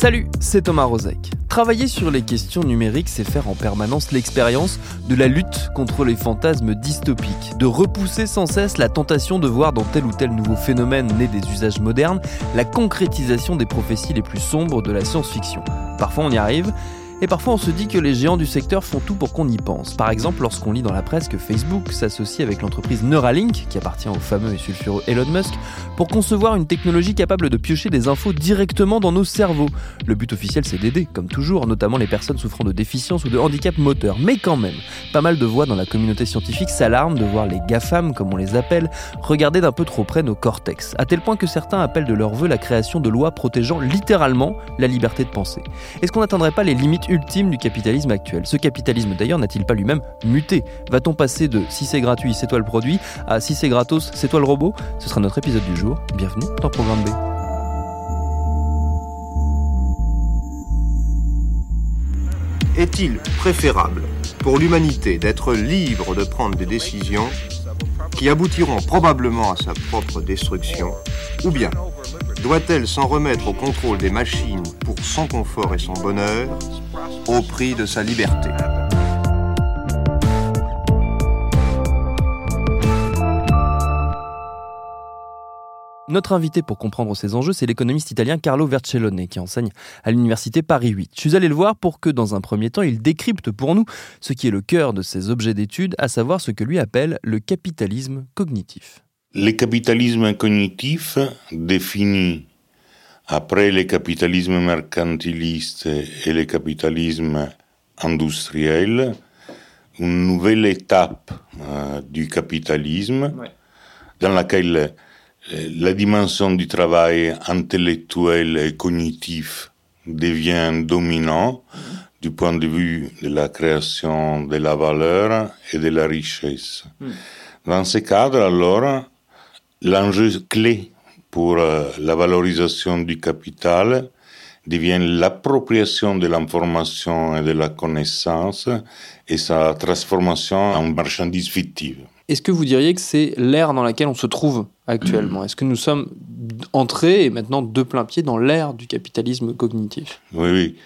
Salut, c'est Thomas Rozek. Travailler sur les questions numériques, c'est faire en permanence l'expérience de la lutte contre les fantasmes dystopiques, de repousser sans cesse la tentation de voir dans tel ou tel nouveau phénomène né des usages modernes la concrétisation des prophéties les plus sombres de la science-fiction. Parfois on y arrive, et parfois on se dit que les géants du secteur font tout pour qu'on y pense. Par exemple, lorsqu'on lit dans la presse que Facebook s'associe avec l'entreprise Neuralink, qui appartient au fameux et sulfureux Elon Musk, pour concevoir une technologie capable de piocher des infos directement dans nos cerveaux. Le but officiel c'est d'aider, comme toujours, notamment les personnes souffrant de déficience ou de handicap moteur. Mais quand même, pas mal de voix dans la communauté scientifique s'alarment de voir les GAFAM, comme on les appelle, regarder d'un peu trop près nos cortex, à tel point que certains appellent de leur vœu la création de lois protégeant littéralement la liberté de penser. Est-ce qu'on n'atteindrait pas les limites ultime du capitalisme actuel. Ce capitalisme d'ailleurs n'a-t-il pas lui-même muté Va-t-on passer de si c'est gratuit, c'est toi le produit à si c'est gratos, c'est toi le robot? Ce sera notre épisode du jour. Bienvenue dans Programme B. Est-il préférable pour l'humanité d'être libre de prendre des décisions qui aboutiront probablement à sa propre destruction, ou bien doit-elle s'en remettre au contrôle des machines pour son confort et son bonheur, au prix de sa liberté? Notre invité pour comprendre ces enjeux, c'est l'économiste italien Carlo Vercellone, qui enseigne à l'université Paris 8. Je suis allé le voir pour que, dans un premier temps, il décrypte pour nous ce qui est le cœur de ses objets d'étude, à savoir ce que lui appelle le capitalisme cognitif. Le capitalisme cognitif définit, après le capitalisme mercantiliste et le capitalisme industriel, une nouvelle étape euh, du capitalisme ouais. dans laquelle la dimension du travail intellectuel et cognitif devient dominant du point de vue de la création de la valeur et de la richesse. Dans ce cadre, alors, l'enjeu clé pour la valorisation du capital devient l'appropriation de l'information et de la connaissance et sa transformation en marchandise fictive. Est-ce que vous diriez que c'est l'ère dans laquelle on se trouve actuellement? Est-ce que nous sommes entrés et maintenant de plein pied dans l'ère du capitalisme cognitif? Oui, oui.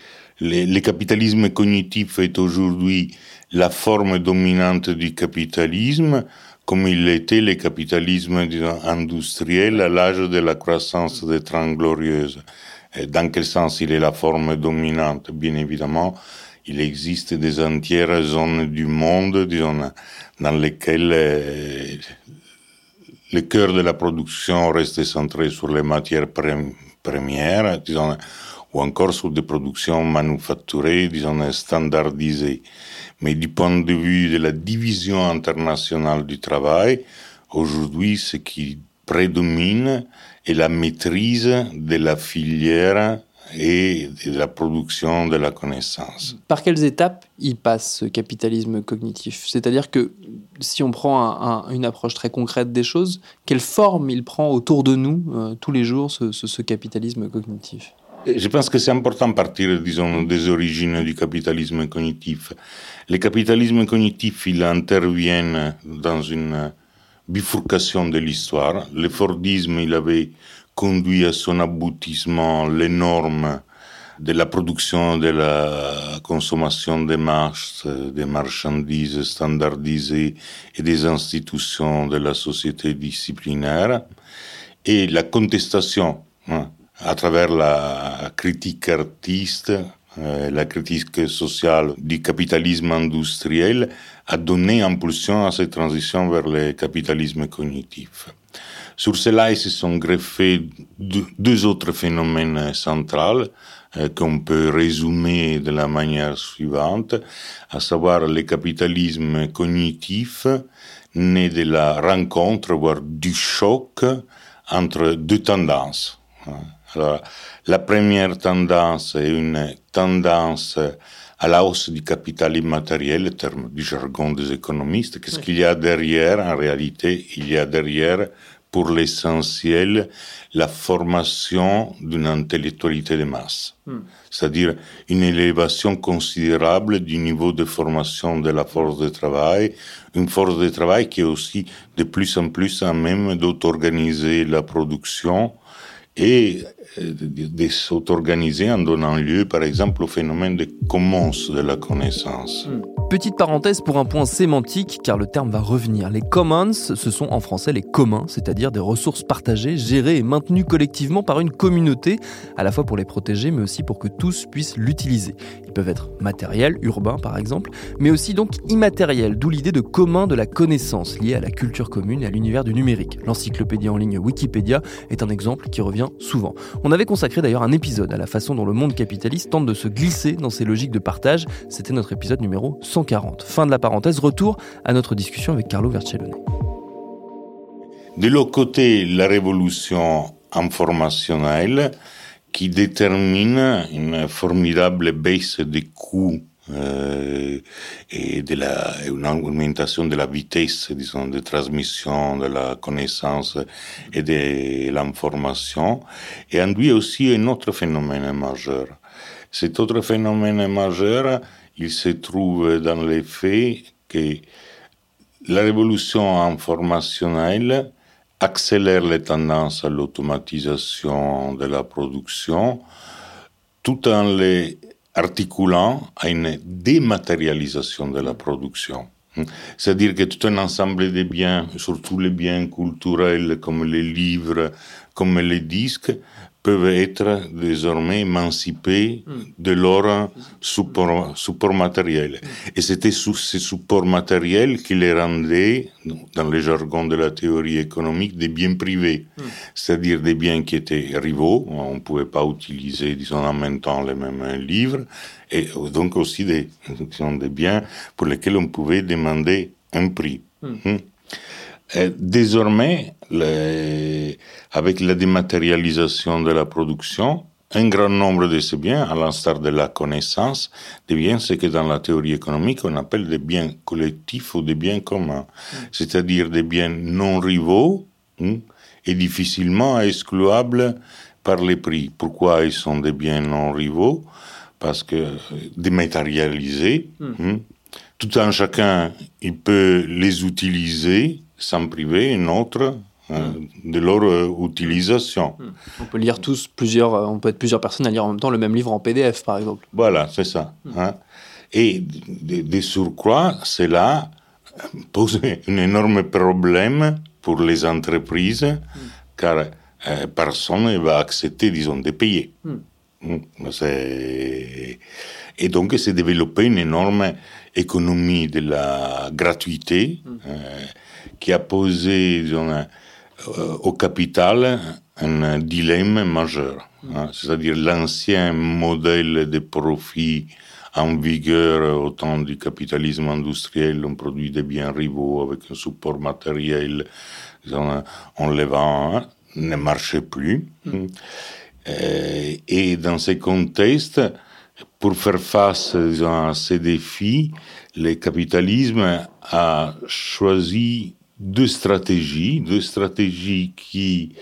Le, le, capitalisme cognitif est aujourd'hui la forme dominante du capitalisme, comme il était le capitalisme industriel à l'âge de la croissance des Trente Glorieuses. Dans quel sens il est la forme dominante? Bien évidemment, il existe des entières zones du monde, dans lesquelles euh, le cœur de la production reste centré sur les matières premières, ou encore sur des productions manufacturées, disons, standardisées. Mais du point de vue de la division internationale du travail, aujourd'hui, ce qui prédomine est la maîtrise de la filière et de la production de la connaissance. Par quelles étapes il passe ce capitalisme cognitif? C'est-à-dire que si on prend un, un, une approche très concrète des choses, quelle forme il prend autour de nous euh, tous les jours ce capitalisme cognitif? Je pense que c'est important de partir, des origines du capitalisme cognitif. Le capitalisme cognitif, il intervient dans une bifurcation de l'histoire. Le Fordisme, il avait conduit à son aboutissement les normes de la production, de la consommation des marches, des marchandises standardisées et des institutions de la société disciplinaire. Et la contestation, hein, à travers la critique artiste, euh, la critique sociale du capitalisme industriel, a donné impulsion à cette transition vers le capitalisme cognitif. Sur cela, ils se sont greffés deux, autres phénomènes centraux euh, qu'on peut résumer de la manière suivante, à savoir le capitalisme cognitif né de la rencontre, voire du choc entre deux tendances. Alors, la première tendance est une tendance à la hausse du capital immatériel, le terme du jargon des économistes. Qu'est-ce qu'il y a derrière En réalité, il y a derrière, pour l'essentiel, la formation d'une intellectualité de masse, hmm. c'est-à-dire une élévation considérable du niveau de formation de la force de travail, une force de travail qui est aussi de plus en plus à même d'auto-organiser la production et de s'auto-organiser en donnant lieu, par exemple, au phénomène de commons de la connaissance. Hmm. Petite parenthèse pour un point sémantique, car le terme va revenir. Les commons, ce sont en français les communs, c'est-à-dire des ressources partagées, gérées et maintenues collectivement par une communauté, à la fois pour les protéger, mais aussi pour que tous puissent l'utiliser. Ils peuvent être matériels, urbains par exemple, mais aussi donc immatériels, d'où l'idée de commun de la connaissance liée à la culture commune et à l'univers du numérique. L'encyclopédie en ligne Wikipédia est un exemple qui revient souvent. On avait consacré d'ailleurs un épisode à la façon dont le monde capitaliste tente de se glisser dans ces logiques de partage. C'était notre épisode numéro 140. Fin de la parenthèse, retour à notre discussion avec Carlo Vercellone. De l'autre côté, la révolution informationnelle qui détermine une formidable baisse des coûts euh, et de la, une augmentation de la vitesse, de transmission de la connaissance et de l'information, et induit aussi un autre phénomène majeur. Cet autre phénomène majeur, il se trouve dans le fait que la révolution informationnelle accélère les tendances à l'automatisation de la production tout en les articulant à une dématérialisation de la production. C'est-à-dire que tout un ensemble de biens, surtout les biens culturels comme les livres, comme les disques, peuvent être désormais émancipés de leur support, support matériel. Et c'était sous ces supports matériels qui les rendaient, dans le jargon de la théorie économique, des biens privés, c'est-à-dire des biens qui étaient rivaux, on ne pouvait pas utiliser, disons, en même temps les mêmes livres, et donc aussi des, des biens pour lesquels on pouvait demander un prix. Hmm. Désormais, avec la dématérialisation de la production, un grand nombre de ces biens, à l'instar de la connaissance, deviennent ce que dans la théorie économique on appelle des biens collectifs ou des biens communs, c'est-à-dire des biens non rivaux hein, et difficilement excluables par les prix. Pourquoi ils sont des biens non rivaux? Parce que dématérialisés, hmm. hein, tout un chacun il peut les utiliser sans priver une autre euh, de leur euh, utilisation. Hmm. On peut lire tous plusieurs, euh, on peut être plusieurs personnes à lire en même temps le même livre en PDF, par exemple. Voilà, c'est ça. Hmm. Hein. Et de, surcroît, cela pose un énorme problème pour les entreprises, hmm. car personne ne va accepter, disons, de payer. Et donc, s'est développé une énorme économie de la gratuité qui a posé disons, au capital un dilemme majeur. Hein, c'est-à-dire l'ancien modèle de profit en vigueur au temps du capitalisme industriel, on produit des biens rivaux avec un support matériel, on les vend, hein, ne marchait plus. Mm. Euh, et dans ces contextes, pour faire face à ces défis, le capitalisme a choisi deux stratégies, deux stratégies qui,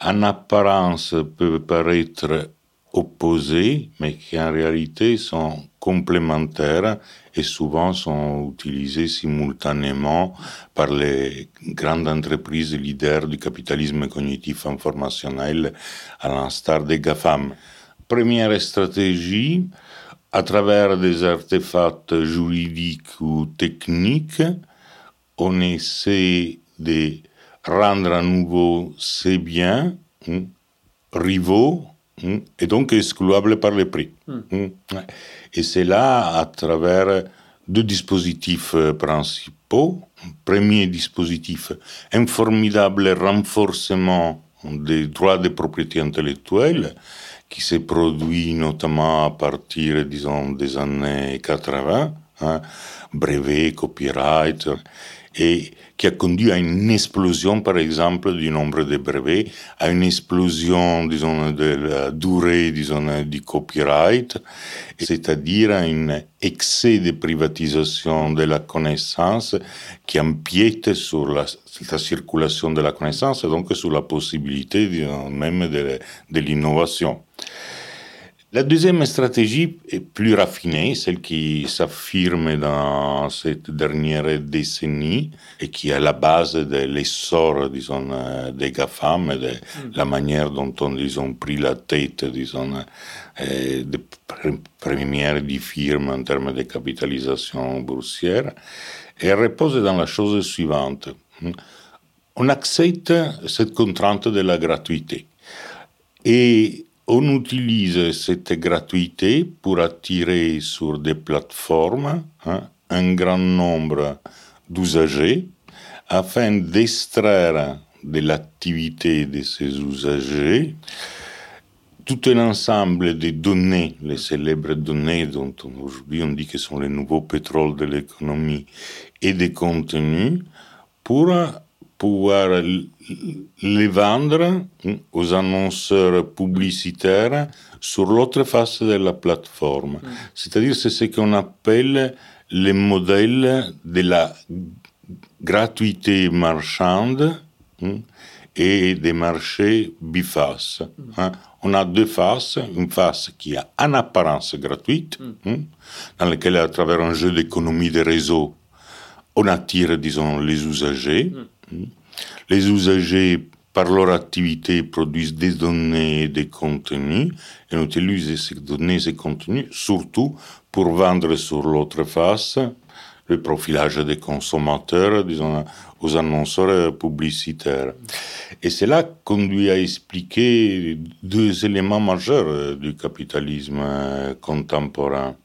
en apparence, peuvent paraître opposées, mais qui en réalité sont complémentaires et souvent sont utilisées simultanément par les grandes entreprises leaders du capitalisme cognitif informationnel, à l'instar des GAFAM. Première stratégie, à travers des artefacts juridiques ou techniques, on essaie de rendre à nouveau ces biens hein, rivaux hein, et donc excluables par les prix. Hmm. Hein. Et c'est là à travers deux dispositifs euh, principaux. Premier dispositif, un formidable renforcement des droits de propriété intellectuelle qui s'est produit notamment à partir, disons, des années 80, hein, brevet, copyright, et qui a conduit à une explosion, par exemple, du nombre de brevets, à une explosion, disons, de la durée, disons, du copyright, c'est-à-dire à un excès de privatisation de la connaissance qui empiète sur la, la circulation de la connaissance et donc sur la possibilité, disons, même de, de l'innovation. La deuxième stratégie est plus raffinée, celle qui s'affirme dans cette dernière décennie et qui est à la base de l'essor, disons, des GAFAM et de mm. la manière dont ils ont pris la tête, disons, euh, des premières firmes en termes de capitalisation boursière. Et elle repose dans la chose suivante. On accepte cette contrainte de la gratuité. Et on utilise cette gratuité pour attirer sur des plateformes hein, un grand nombre d'usagers afin d'extraire de l'activité de ces usagers. Tout un ensemble de données, les célèbres données dont aujourd'hui on dit que sont les nouveaux pétroles de l'économie, et des contenus pour pouvoir les vendre aux annonceurs publicitaires sur l'autre face de la plateforme. Mm. C'est-à-dire c'est ce qu'on appelle le modèle de la gratuité marchande hein, et des marchés bifaces. Mm. Hein. On a deux faces, une face qui est en apparence gratuite, mm. hein, dans laquelle à travers un jeu d'économie de réseau, on attire, disons, les usagers. Les usagers, par leur activité, produisent des données et des contenus et on utilise ces données et ces contenus surtout pour vendre sur l'autre face le profilage des consommateurs, disons, aux annonceurs publicitaires. Et cela conduit à expliquer deux éléments majeurs du capitalisme contemporain.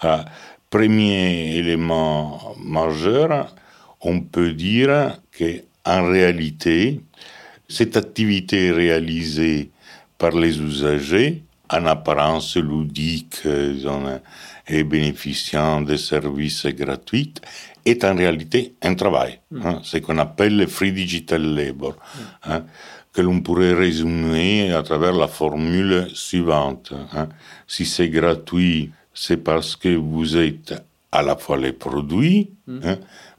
Ah, premier élément majeur, on peut dire que en réalité, cette activité réalisée par les usagers, en apparence ludique et bénéficiant des services gratuits, est en réalité un travail, mm. hein, ce qu'on appelle le free digital labor, hein, que l'on pourrait résumer à travers la formule suivante. Hein. Si c'est gratuit, c'est parce que vous êtes à la fois les produits, mm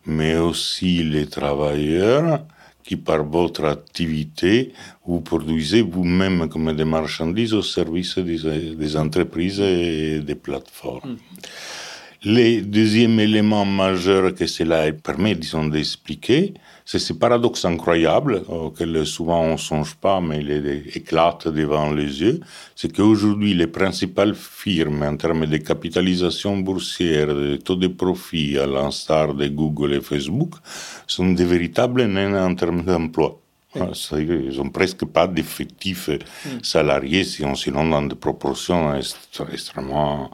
mais aussi les travailleurs qui, par votre activité, vous produisez vous-même comme des marchandises au service des, entreprises et des plateformes. Mm. Le deuxième élément majeur que cela permet, disons, d'expliquer, c'est ce paradoxe incroyable auquel souvent on ne songe pas, mais il éclate devant les yeux, c'est qu'aujourd'hui les principales firmes en termes de capitalisation boursière, de taux de profit, à l'instar de Google et Facebook, sont des véritables nains en termes d'emploi. Ah, ils n'ont presque pas d'effectifs mm. salariés, sinon dans des proportions extrêmement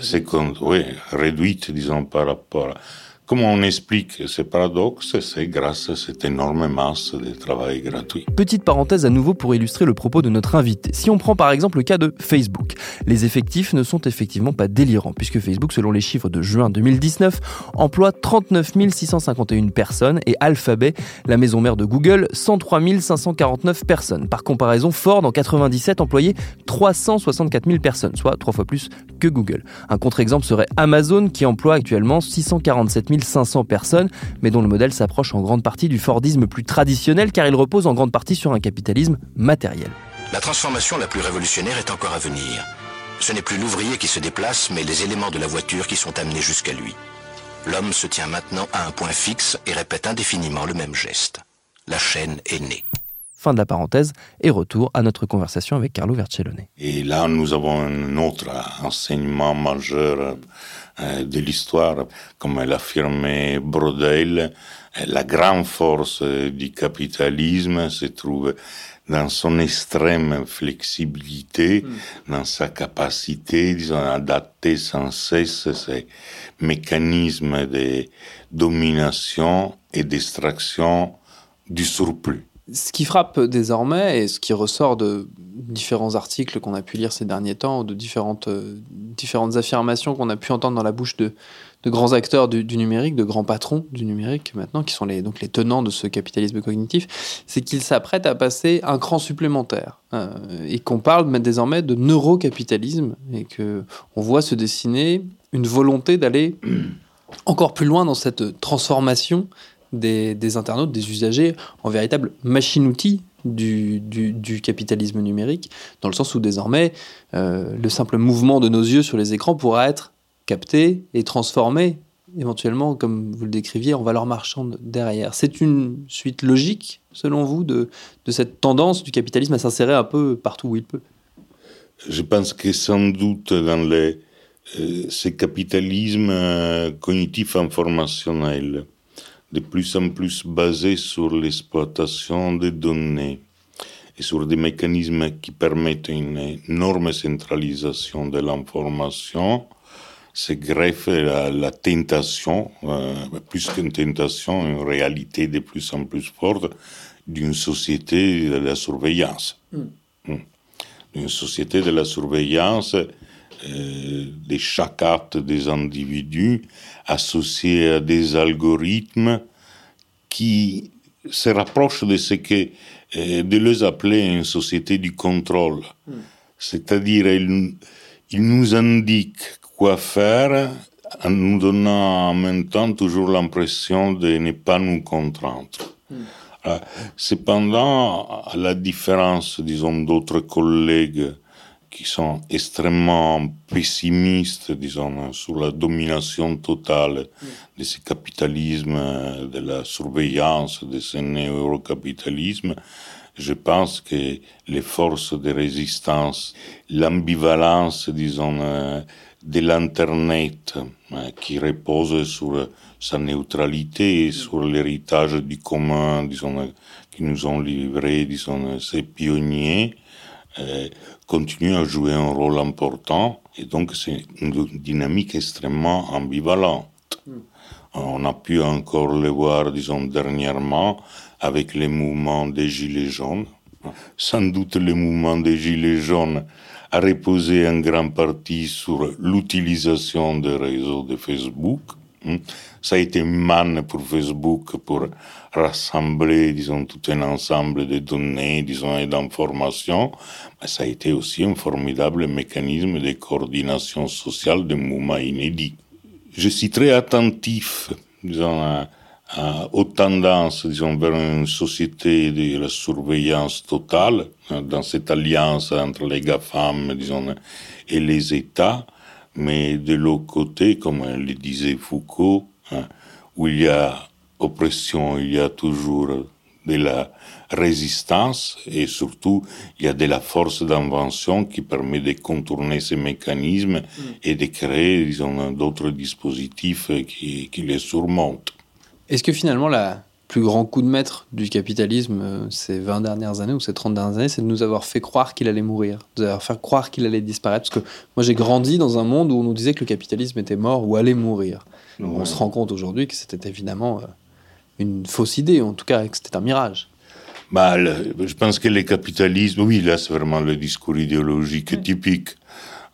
c'est oui, réduite, disons, par rapport Comment on explique ces paradoxes C'est grâce à cette énorme masse de travail gratuit. Petite parenthèse à nouveau pour illustrer le propos de notre invité. Si on prend par exemple le cas de Facebook, les effectifs ne sont effectivement pas délirants, puisque Facebook, selon les chiffres de juin 2019, emploie 39 651 personnes et Alphabet, la maison mère de Google, 103 549 personnes. Par comparaison, Ford en 97 employait 364 000 personnes, soit trois fois plus que Google. Un contre-exemple serait Amazon qui emploie actuellement 647 500 personnes, mais dont le modèle s'approche en grande partie du Fordisme plus traditionnel car il repose en grande partie sur un capitalisme matériel. La transformation la plus révolutionnaire est encore à venir. Ce n'est plus l'ouvrier qui se déplace, mais les éléments de la voiture qui sont amenés jusqu'à lui. L'homme se tient maintenant à un point fixe et répète indéfiniment le même geste. La chaîne est née. Fin de la parenthèse et retour à notre conversation avec Carlo Vercellone. Et là, nous avons un autre enseignement majeur euh, de l'histoire, comme l'affirmait Brodel, la grande force du capitalisme se trouve dans son extrême flexibilité, hmm. dans sa capacité, disons, à adapter sans cesse ces mécanismes de domination et d'extraction du surplus. Ce qui frappe désormais et ce qui ressort de différents articles qu'on a pu lire ces derniers temps de différentes, euh, différentes affirmations qu'on a pu entendre dans la bouche de, de grands acteurs du, numérique, de grands patrons du numérique maintenant, qui sont les, donc les tenants de ce capitalisme cognitif, c'est qu'ils s'apprêtent à passer un cran supplémentaire euh, et qu'on parle désormais de neurocapitalisme et que on voit se dessiner une volonté d'aller encore plus loin dans cette transformation des, internautes, des usagers en véritable machine-outil du, capitalisme numérique, dans le sens où désormais euh, le simple mouvement de nos yeux sur les écrans pourra être capté et transformé éventuellement, comme vous le décriviez, en valeur marchande derrière. C'est une suite logique, selon vous, de, cette tendance du capitalisme à s'insérer un peu partout où il peut? Je pense que sans doute dans euh, ce capitalisme euh, cognitif informationnel, de plus en plus basé sur l'exploitation des données et sur des mécanismes qui permettent une énorme centralisation de l'information, se greffe la, la tentation, euh, plus qu'une tentation, une réalité de plus en plus forte d'une société de la surveillance. Mm. Mm. D'une société de la surveillance euh, de chaque acte des individus associé à des algorithmes qui se rapprochent de ce que euh, Deleuze appelait une société du contrôle. Mm. C'est-à-dire, il, il nous indique quoi faire en nous donnant en même temps toujours l'impression de ne pas nous contraindre. Mm. cependant, à la différence, disons, d'autres collègues qui sont extrêmement pessimistes, disons, sur la domination totale de ce capitalisme, de la surveillance de ce néo-capitalisme, je pense que les forces de résistance, l'ambivalence, disons, de l'Internet, qui repose sur sa neutralité et sur l'héritage du commun, disons, qui nous ont livré, disons, ces pionniers, euh, continue à jouer un rôle important et donc c'est une dynamique extrêmement ambivalente. Hmm. On a pu encore le voir, disons, dernièrement avec les mouvements des Gilets jaunes. Sans doute le mouvement des Gilets jaunes a reposé en grande partie sur l'utilisation des réseaux de Facebook. Hmm. Ça a été une manne pour Facebook pour rassembler, disons, tout un ensemble de données, disons, et d'informations. Mais ça a été aussi un formidable mécanisme de coordination sociale de mouvements inédits. Je suis très attentif, disons, aux tendances, disons, vers une société de la surveillance totale, dans cette alliance entre les GAFAM, disons, et les États, mais de l'autre côté, comme le disait Foucault, hein, où il y a oppression, il y a toujours de la résistance et surtout il y a de la force d'invention qui permet de contourner ces mécanismes mm. et de créer, disons, d'autres dispositifs qui, qui les surmontent. Est-ce que finalement, le plus grand coup de maître du capitalisme euh, ces 20 dernières années ou ces 30 dernières années, c'est de nous avoir fait croire qu'il allait mourir, de nous avoir fait croire qu'il allait disparaître Parce que moi, j'ai grandi dans un monde où on nous disait que le capitalisme était mort ou allait mourir. On se rend compte aujourd'hui que c'était évidemment euh, une fausse idée, en tout cas que c'était un mirage. Bah, je pense que le capitalisme, oui, là, c'est vraiment le discours idéologique typique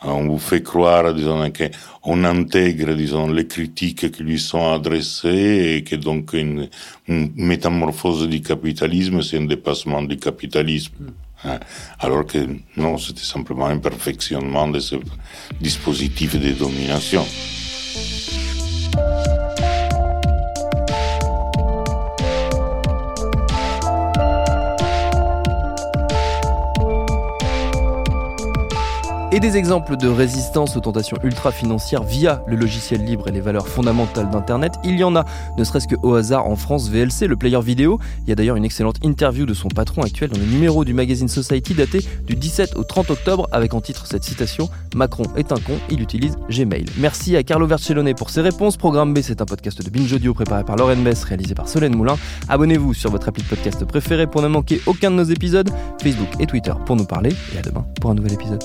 on vous fait croire, disons, qu'on intègre, disons, les critiques qui lui sont adressées et que donc une, métamorphose du capitalisme, c'est un dépassement du capitalisme. Hein. Alors que non, c'était simplement un perfectionnement de ce dispositif de domination. Et des exemples de résistance aux tentations ultra-financières via le logiciel libre et les valeurs fondamentales d'Internet, il y en a, ne serait-ce que au hasard en France VLC, le player vidéo. Il y a d'ailleurs une excellente interview de son patron actuel dans le numéro du magazine Society daté du 17 au 30 octobre avec en titre cette citation Macron est un con, il utilise Gmail. Merci à Carlo Vercellone pour ses réponses. Programme B, c'est un podcast de Binge Audio préparé par Lauren Bess, réalisé par Solène Moulin. Abonnez-vous sur votre appli de podcast préféré pour ne manquer aucun de nos épisodes, Facebook et Twitter pour nous parler, et à demain pour un nouvel épisode.